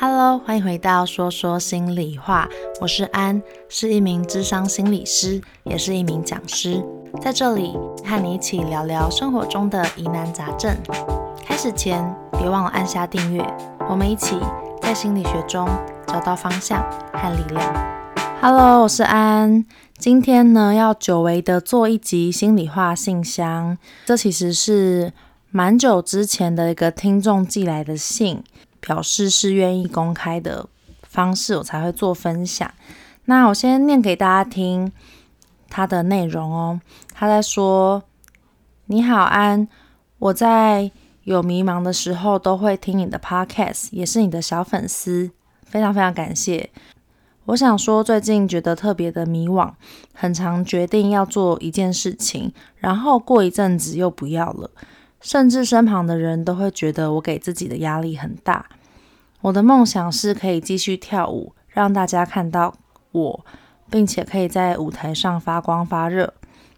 Hello，欢迎回到说说心里话。我是安，是一名智商心理师，也是一名讲师。在这里和你一起聊聊生活中的疑难杂症。开始前，别忘了按下订阅。我们一起在心理学中找到方向和力量。Hello，我是安。今天呢，要久违的做一集心里话信箱。这其实是蛮久之前的一个听众寄来的信。表示是愿意公开的方式，我才会做分享。那我先念给大家听他的内容哦。他在说：“你好，安，我在有迷茫的时候都会听你的 podcast，也是你的小粉丝，非常非常感谢。我想说，最近觉得特别的迷惘，很常决定要做一件事情，然后过一阵子又不要了。”甚至身旁的人都会觉得我给自己的压力很大。我的梦想是可以继续跳舞，让大家看到我，并且可以在舞台上发光发热。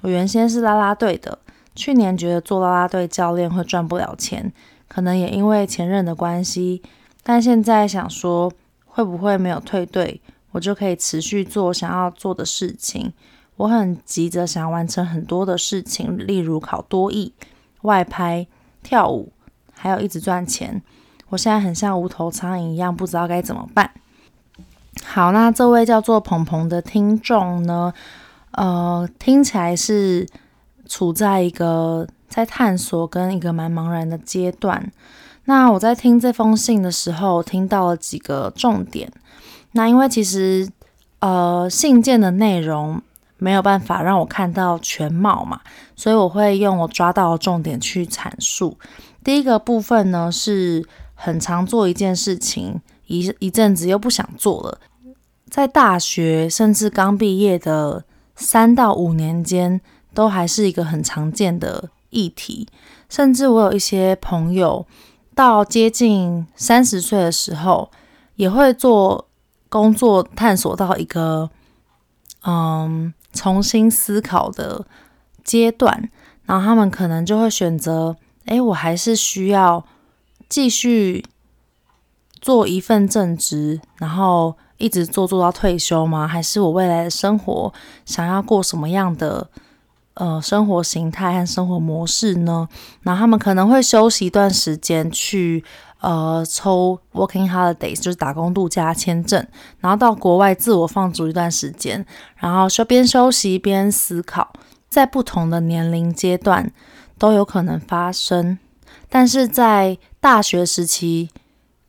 我原先是啦啦队的，去年觉得做啦啦队教练会赚不了钱，可能也因为前任的关系，但现在想说，会不会没有退队，我就可以持续做想要做的事情。我很急着想完成很多的事情，例如考多艺。外拍、跳舞，还有一直赚钱，我现在很像无头苍蝇一样，不知道该怎么办。好，那这位叫做鹏鹏的听众呢，呃，听起来是处在一个在探索跟一个蛮茫然的阶段。那我在听这封信的时候，听到了几个重点。那因为其实呃，信件的内容。没有办法让我看到全貌嘛，所以我会用我抓到的重点去阐述。第一个部分呢，是很常做一件事情，一一阵子又不想做了。在大学甚至刚毕业的三到五年间，都还是一个很常见的议题。甚至我有一些朋友，到接近三十岁的时候，也会做工作探索到一个，嗯。重新思考的阶段，然后他们可能就会选择：诶，我还是需要继续做一份正职，然后一直做做到退休吗？还是我未来的生活想要过什么样的呃生活形态和生活模式呢？然后他们可能会休息一段时间去。呃，抽 working holiday，就是打工度假签证，然后到国外自我放逐一段时间，然后说边休息边思考，在不同的年龄阶段都有可能发生。但是在大学时期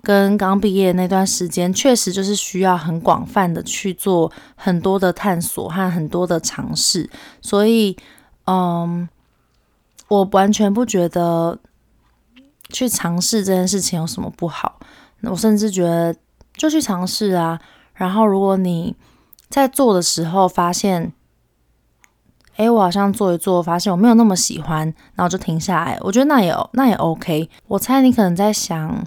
跟刚毕业那段时间，确实就是需要很广泛的去做很多的探索和很多的尝试。所以，嗯，我完全不觉得。去尝试这件事情有什么不好？我甚至觉得就去尝试啊。然后如果你在做的时候发现，诶，我好像做一做，发现我没有那么喜欢，然后就停下来。我觉得那也那也 OK。我猜你可能在想，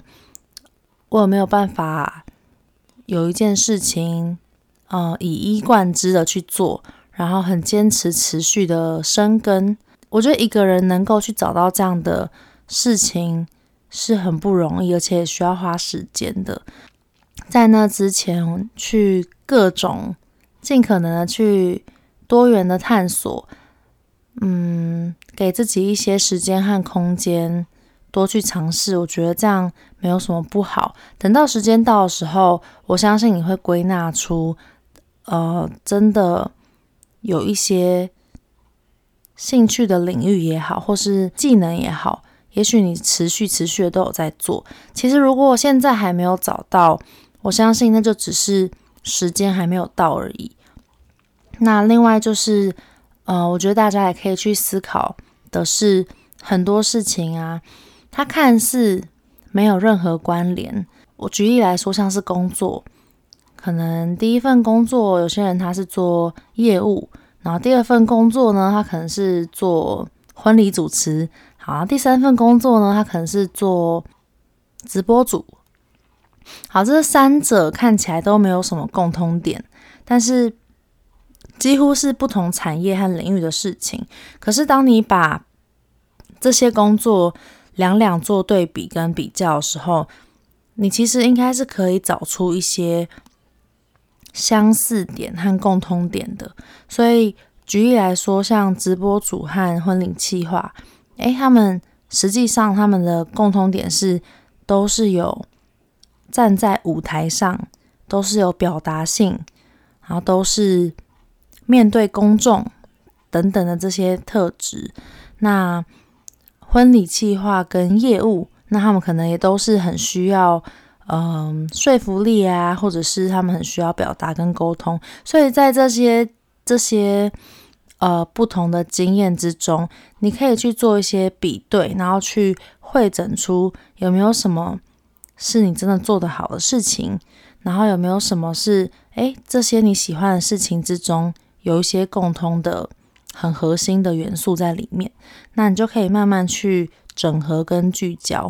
我有没有办法有一件事情，呃，以一贯之的去做，然后很坚持、持续的生根。我觉得一个人能够去找到这样的事情。是很不容易，而且需要花时间的。在那之前，去各种尽可能的去多元的探索，嗯，给自己一些时间和空间，多去尝试。我觉得这样没有什么不好。等到时间到的时候，我相信你会归纳出，呃，真的有一些兴趣的领域也好，或是技能也好。也许你持续持续的都有在做，其实如果现在还没有找到，我相信那就只是时间还没有到而已。那另外就是，呃，我觉得大家也可以去思考的是，很多事情啊，它看似没有任何关联。我举例来说，像是工作，可能第一份工作有些人他是做业务，然后第二份工作呢，他可能是做婚礼主持，好，第三份工作呢，他可能是做直播主。好，这三者看起来都没有什么共通点，但是几乎是不同产业和领域的事情。可是，当你把这些工作两两做对比跟比较的时候，你其实应该是可以找出一些相似点和共通点的。所以，举例来说，像直播主和婚礼企划，诶，他们实际上他们的共通点是都是有。站在舞台上都是有表达性，然后都是面对公众等等的这些特质。那婚礼计划跟业务，那他们可能也都是很需要嗯说服力啊，或者是他们很需要表达跟沟通。所以在这些这些呃不同的经验之中，你可以去做一些比对，然后去汇整出有没有什么。是你真的做得好的事情，然后有没有什么是诶，这些你喜欢的事情之中有一些共通的、很核心的元素在里面，那你就可以慢慢去整合跟聚焦。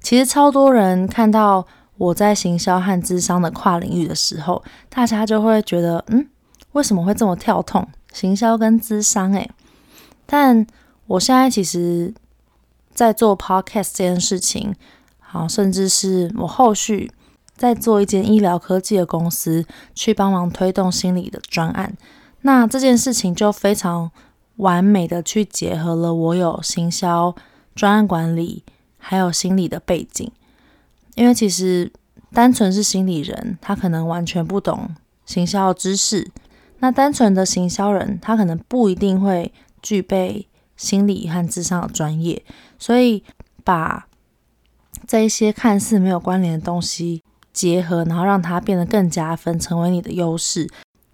其实超多人看到我在行销和咨商的跨领域的时候，大家就会觉得，嗯，为什么会这么跳痛？行销跟咨商诶，但我现在其实，在做 podcast 这件事情。好，甚至是我后续在做一间医疗科技的公司，去帮忙推动心理的专案。那这件事情就非常完美的去结合了我有行销、专案管理，还有心理的背景。因为其实单纯是心理人，他可能完全不懂行销知识；那单纯的行销人，他可能不一定会具备心理和智商的专业。所以把这一些看似没有关联的东西结合，然后让它变得更加分，成为你的优势，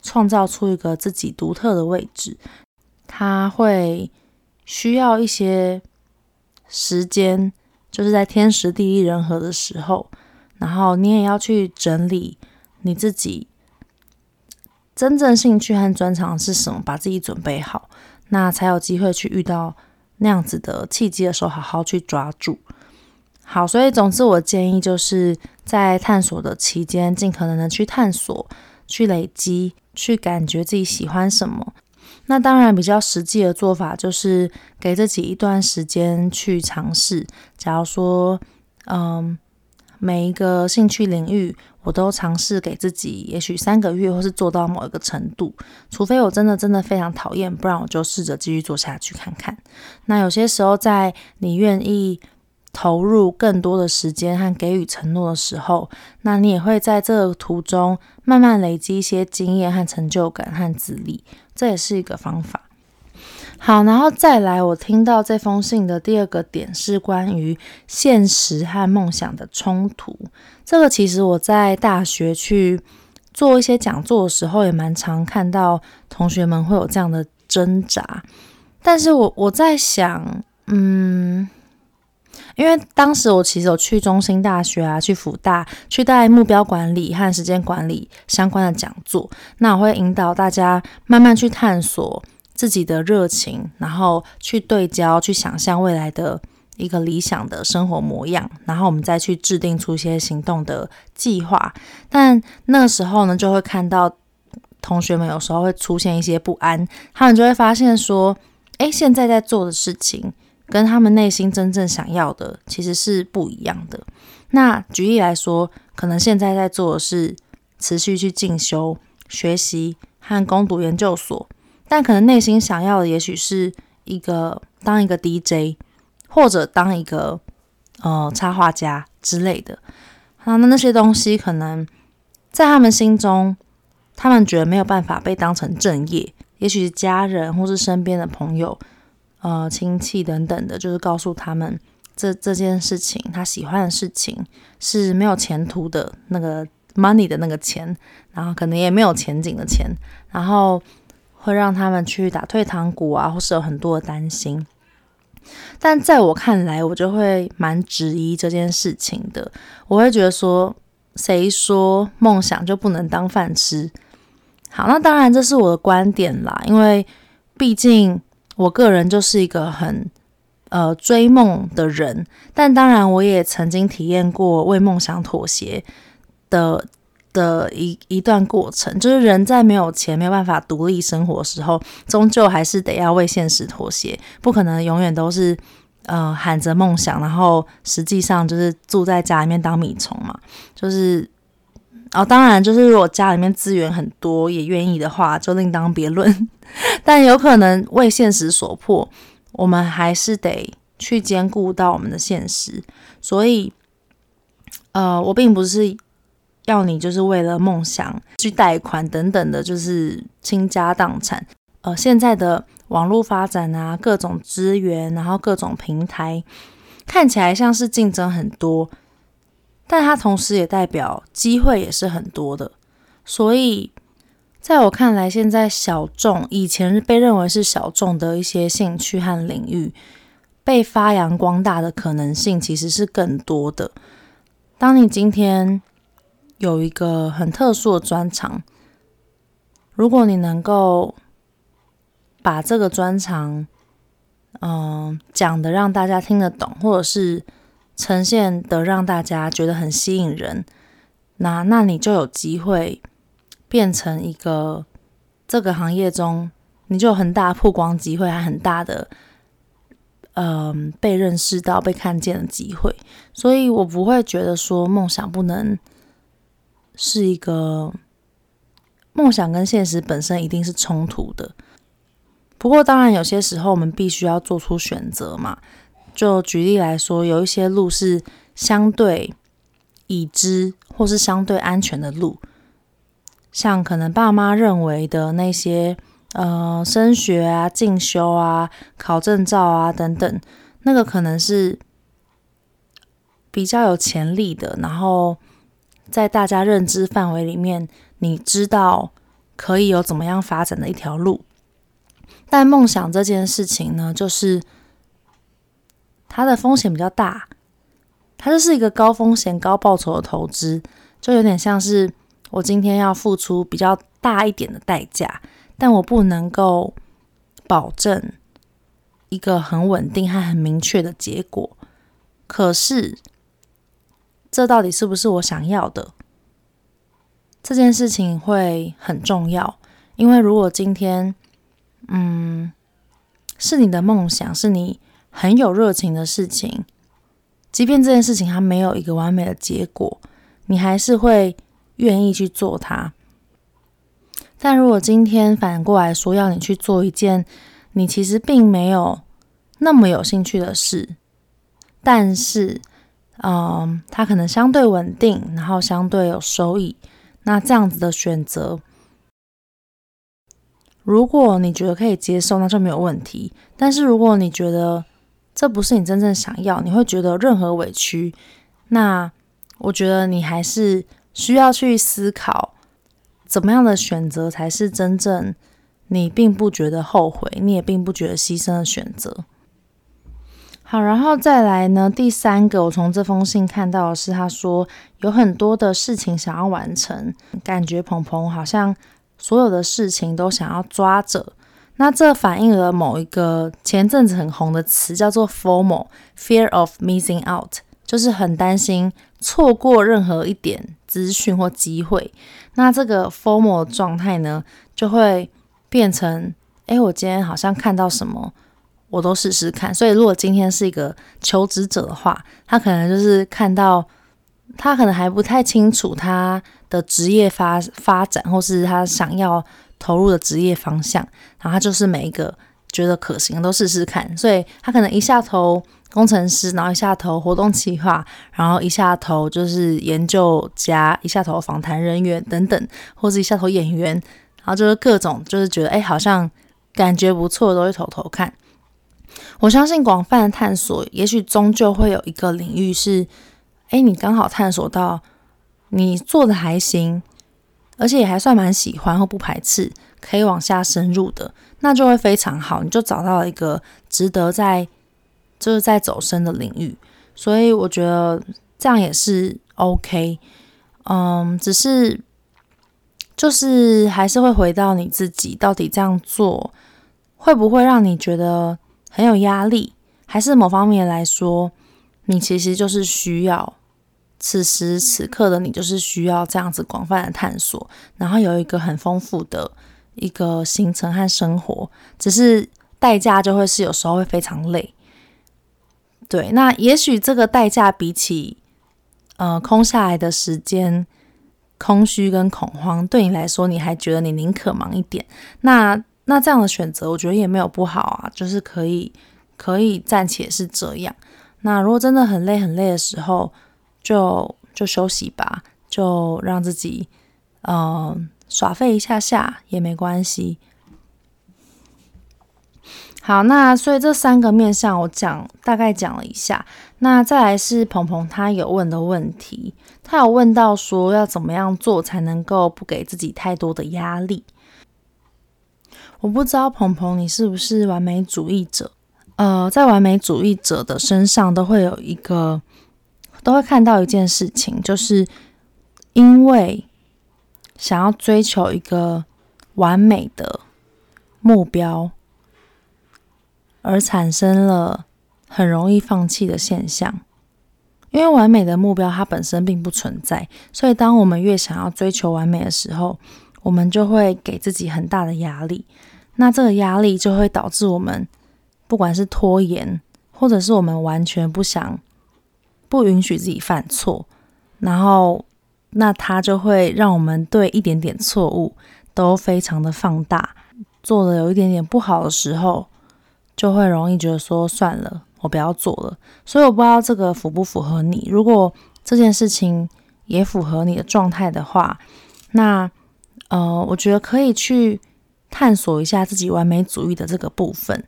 创造出一个自己独特的位置。它会需要一些时间，就是在天时地利人和的时候，然后你也要去整理你自己真正兴趣和专长是什么，把自己准备好，那才有机会去遇到那样子的契机的时候，好好去抓住。好，所以总之，我建议就是在探索的期间，尽可能的去探索、去累积、去感觉自己喜欢什么。那当然，比较实际的做法就是给自己一段时间去尝试。假如说，嗯，每一个兴趣领域我都尝试给自己，也许三个月，或是做到某一个程度。除非我真的真的非常讨厌，不然我就试着继续做下去看看。那有些时候，在你愿意。投入更多的时间和给予承诺的时候，那你也会在这个途中慢慢累积一些经验和成就感和资历，这也是一个方法。好，然后再来，我听到这封信的第二个点是关于现实和梦想的冲突。这个其实我在大学去做一些讲座的时候，也蛮常看到同学们会有这样的挣扎。但是我我在想，嗯。因为当时我其实有去中心大学啊，去辅大，去带目标管理和时间管理相关的讲座。那我会引导大家慢慢去探索自己的热情，然后去对焦，去想象未来的一个理想的生活模样，然后我们再去制定出一些行动的计划。但那个时候呢，就会看到同学们有时候会出现一些不安，他们就会发现说：“诶，现在在做的事情。”跟他们内心真正想要的其实是不一样的。那举例来说，可能现在在做的是持续去进修、学习和攻读研究所，但可能内心想要的也许是一个当一个 DJ，或者当一个呃插画家之类的。那那些东西可能在他们心中，他们觉得没有办法被当成正业，也许是家人或是身边的朋友。呃，亲戚等等的，就是告诉他们这这件事情，他喜欢的事情是没有前途的，那个 money 的那个钱，然后可能也没有前景的钱，然后会让他们去打退堂鼓啊，或是有很多的担心。但在我看来，我就会蛮质疑这件事情的。我会觉得说，谁说梦想就不能当饭吃？好，那当然这是我的观点啦，因为毕竟我个人就是一个很呃追梦的人。但当然，我也曾经体验过为梦想妥协的。的一一段过程，就是人在没有钱、没有办法独立生活的时候，终究还是得要为现实妥协，不可能永远都是呃喊着梦想，然后实际上就是住在家里面当米虫嘛。就是哦，当然，就是如果家里面资源很多，也愿意的话，就另当别论。但有可能为现实所迫，我们还是得去兼顾到我们的现实。所以，呃，我并不是。要你就是为了梦想去贷款等等的，就是倾家荡产。呃，现在的网络发展啊，各种资源，然后各种平台，看起来像是竞争很多，但它同时也代表机会也是很多的。所以，在我看来，现在小众以前被认为是小众的一些兴趣和领域，被发扬光大的可能性其实是更多的。当你今天。有一个很特殊的专长，如果你能够把这个专长，嗯、讲的让大家听得懂，或者是呈现得让大家觉得很吸引人，那那你就有机会变成一个这个行业中，你就有很大曝光机会，还很大的，嗯、被认识到、被看见的机会。所以我不会觉得说梦想不能。是一个梦想跟现实本身一定是冲突的，不过当然有些时候我们必须要做出选择嘛。就举例来说，有一些路是相对已知或是相对安全的路，像可能爸妈认为的那些呃升学啊、进修啊、考证照啊等等，那个可能是比较有潜力的，然后。在大家认知范围里面，你知道可以有怎么样发展的一条路，但梦想这件事情呢，就是它的风险比较大，它就是一个高风险高报酬的投资，就有点像是我今天要付出比较大一点的代价，但我不能够保证一个很稳定和很明确的结果，可是。这到底是不是我想要的？这件事情会很重要，因为如果今天，嗯，是你的梦想，是你很有热情的事情，即便这件事情它没有一个完美的结果，你还是会愿意去做它。但如果今天反过来说，要你去做一件你其实并没有那么有兴趣的事，但是。嗯，它可能相对稳定，然后相对有收益。那这样子的选择，如果你觉得可以接受，那就没有问题。但是如果你觉得这不是你真正想要，你会觉得任何委屈，那我觉得你还是需要去思考，怎么样的选择才是真正你并不觉得后悔，你也并不觉得牺牲的选择。好，然后再来呢？第三个，我从这封信看到的是，他说有很多的事情想要完成，感觉鹏鹏好像所有的事情都想要抓着。那这反映了某一个前阵子很红的词，叫做 FOMO（Fear of Missing Out），就是很担心错过任何一点资讯或机会。那这个 FOMO 状态呢，就会变成：哎，我今天好像看到什么。我都试试看，所以如果今天是一个求职者的话，他可能就是看到他可能还不太清楚他的职业发发展，或是他想要投入的职业方向，然后他就是每一个觉得可行都试试看，所以他可能一下投工程师，然后一下投活动企划，然后一下投就是研究家，一下投访谈人员等等，或是一下投演员，然后就是各种就是觉得哎，好像感觉不错，都会投投看。我相信广泛的探索，也许终究会有一个领域是，哎，你刚好探索到，你做的还行，而且也还算蛮喜欢或不排斥，可以往下深入的，那就会非常好，你就找到了一个值得在就是在走深的领域，所以我觉得这样也是 OK。嗯，只是就是还是会回到你自己，到底这样做会不会让你觉得很有压力？还是某方面来说，你其实就是需要此时此刻的你，就是需要这样子广泛的探索，然后有一个很丰富的一个行程和生活，只是代价就会是有时候会非常累。对，那也许这个代价比起呃空下来的时间、空虚跟恐慌，对你来说，你还觉得你宁可忙一点。那那这样的选择，我觉得也没有不好啊，就是可以可以暂且是这样。那如果真的很累很累的时候，就就休息吧，就让自己嗯、耍废一下下也没关系。好，那所以这三个面向我讲大概讲了一下。那再来是鹏鹏他有问的问题，他有问到说要怎么样做才能够不给自己太多的压力。我不知道鹏鹏你是不是完美主义者？呃，在完美主义者的身上都会有一个，都会看到一件事情，就是因为想要追求一个完美的目标，而产生了很容易放弃的现象。因为完美的目标它本身并不存在，所以当我们越想要追求完美的时候，我们就会给自己很大的压力。那这个压力就会导致我们。不管是拖延，或者是我们完全不想、不允许自己犯错，然后那它就会让我们对一点点错误都非常的放大，做的有一点点不好的时候，就会容易觉得说算了，我不要做了。所以我不知道这个符不符合你。如果这件事情也符合你的状态的话，那呃，我觉得可以去探索一下自己完美主义的这个部分。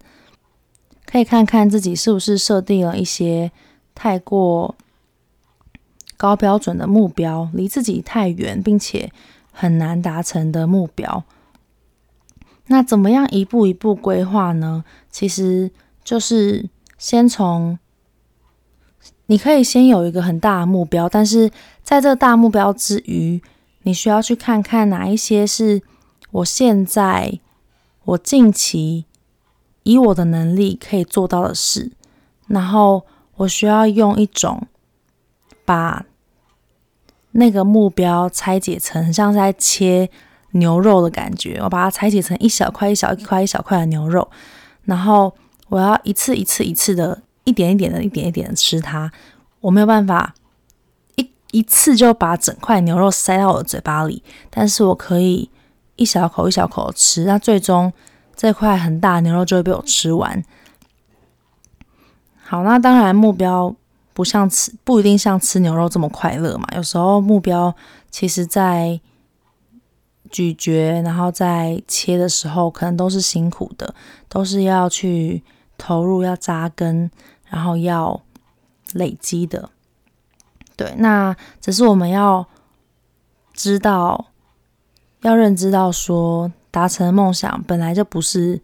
可以看看自己是不是设定了一些太过高标准的目标，离自己太远，并且很难达成的目标。那怎么样一步一步规划呢？其实就是先从，你可以先有一个很大的目标，但是在这大目标之余，你需要去看看哪一些是我现在，我近期。以我的能力可以做到的事，然后我需要用一种把那个目标拆解成像是在切牛肉的感觉，我把它拆解成一小块一小块一小块的牛肉，然后我要一次一次一次的一点一点的一点一点的吃它，我没有办法一一次就把整块牛肉塞到我的嘴巴里，但是我可以一小口一小口吃，那最终。这块很大的牛肉就会被我吃完。好，那当然目标不像吃，不一定像吃牛肉这么快乐嘛。有时候目标其实在咀嚼，然后在切的时候，可能都是辛苦的，都是要去投入、要扎根，然后要累积的。对，那只是我们要知道，要认知到说。达成梦想本来就不是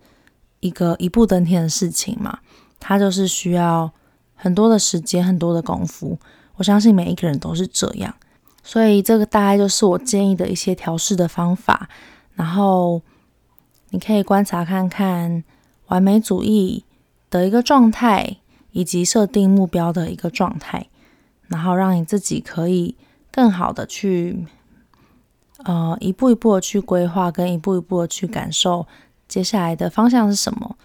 一个一步登天的事情嘛，它就是需要很多的时间、很多的功夫。我相信每一个人都是这样，所以这个大概就是我建议的一些调试的方法。然后你可以观察看看完美主义的一个状态，以及设定目标的一个状态，然后让你自己可以更好的去。呃，一步一步的去规划，跟一步一步的去感受接下来的方向是什么。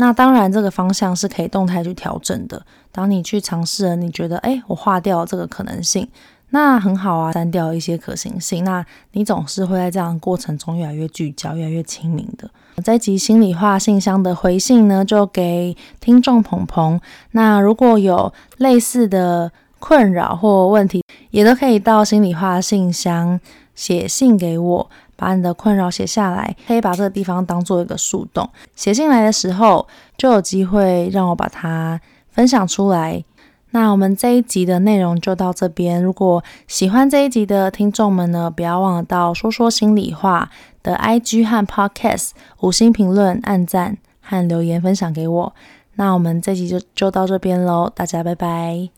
那当然，这个方向是可以动态去调整的。当你去尝试了，你觉得，哎，我划掉这个可能性，那很好啊，删掉一些可行性。那你总是会在这样的过程中越来越聚焦，越来越清明的。这一集心里话信箱的回信呢，就给听众鹏鹏。那如果有类似的困扰或问题，也都可以到心里话信箱。写信给我，把你的困扰写下来，可以把这个地方当做一个树洞。写信来的时候，就有机会让我把它分享出来。那我们这一集的内容就到这边。如果喜欢这一集的听众们呢，不要忘了到说说心里话的 IG 和 Podcast 五星评论、按赞和留言分享给我。那我们这集就就到这边喽，大家拜拜。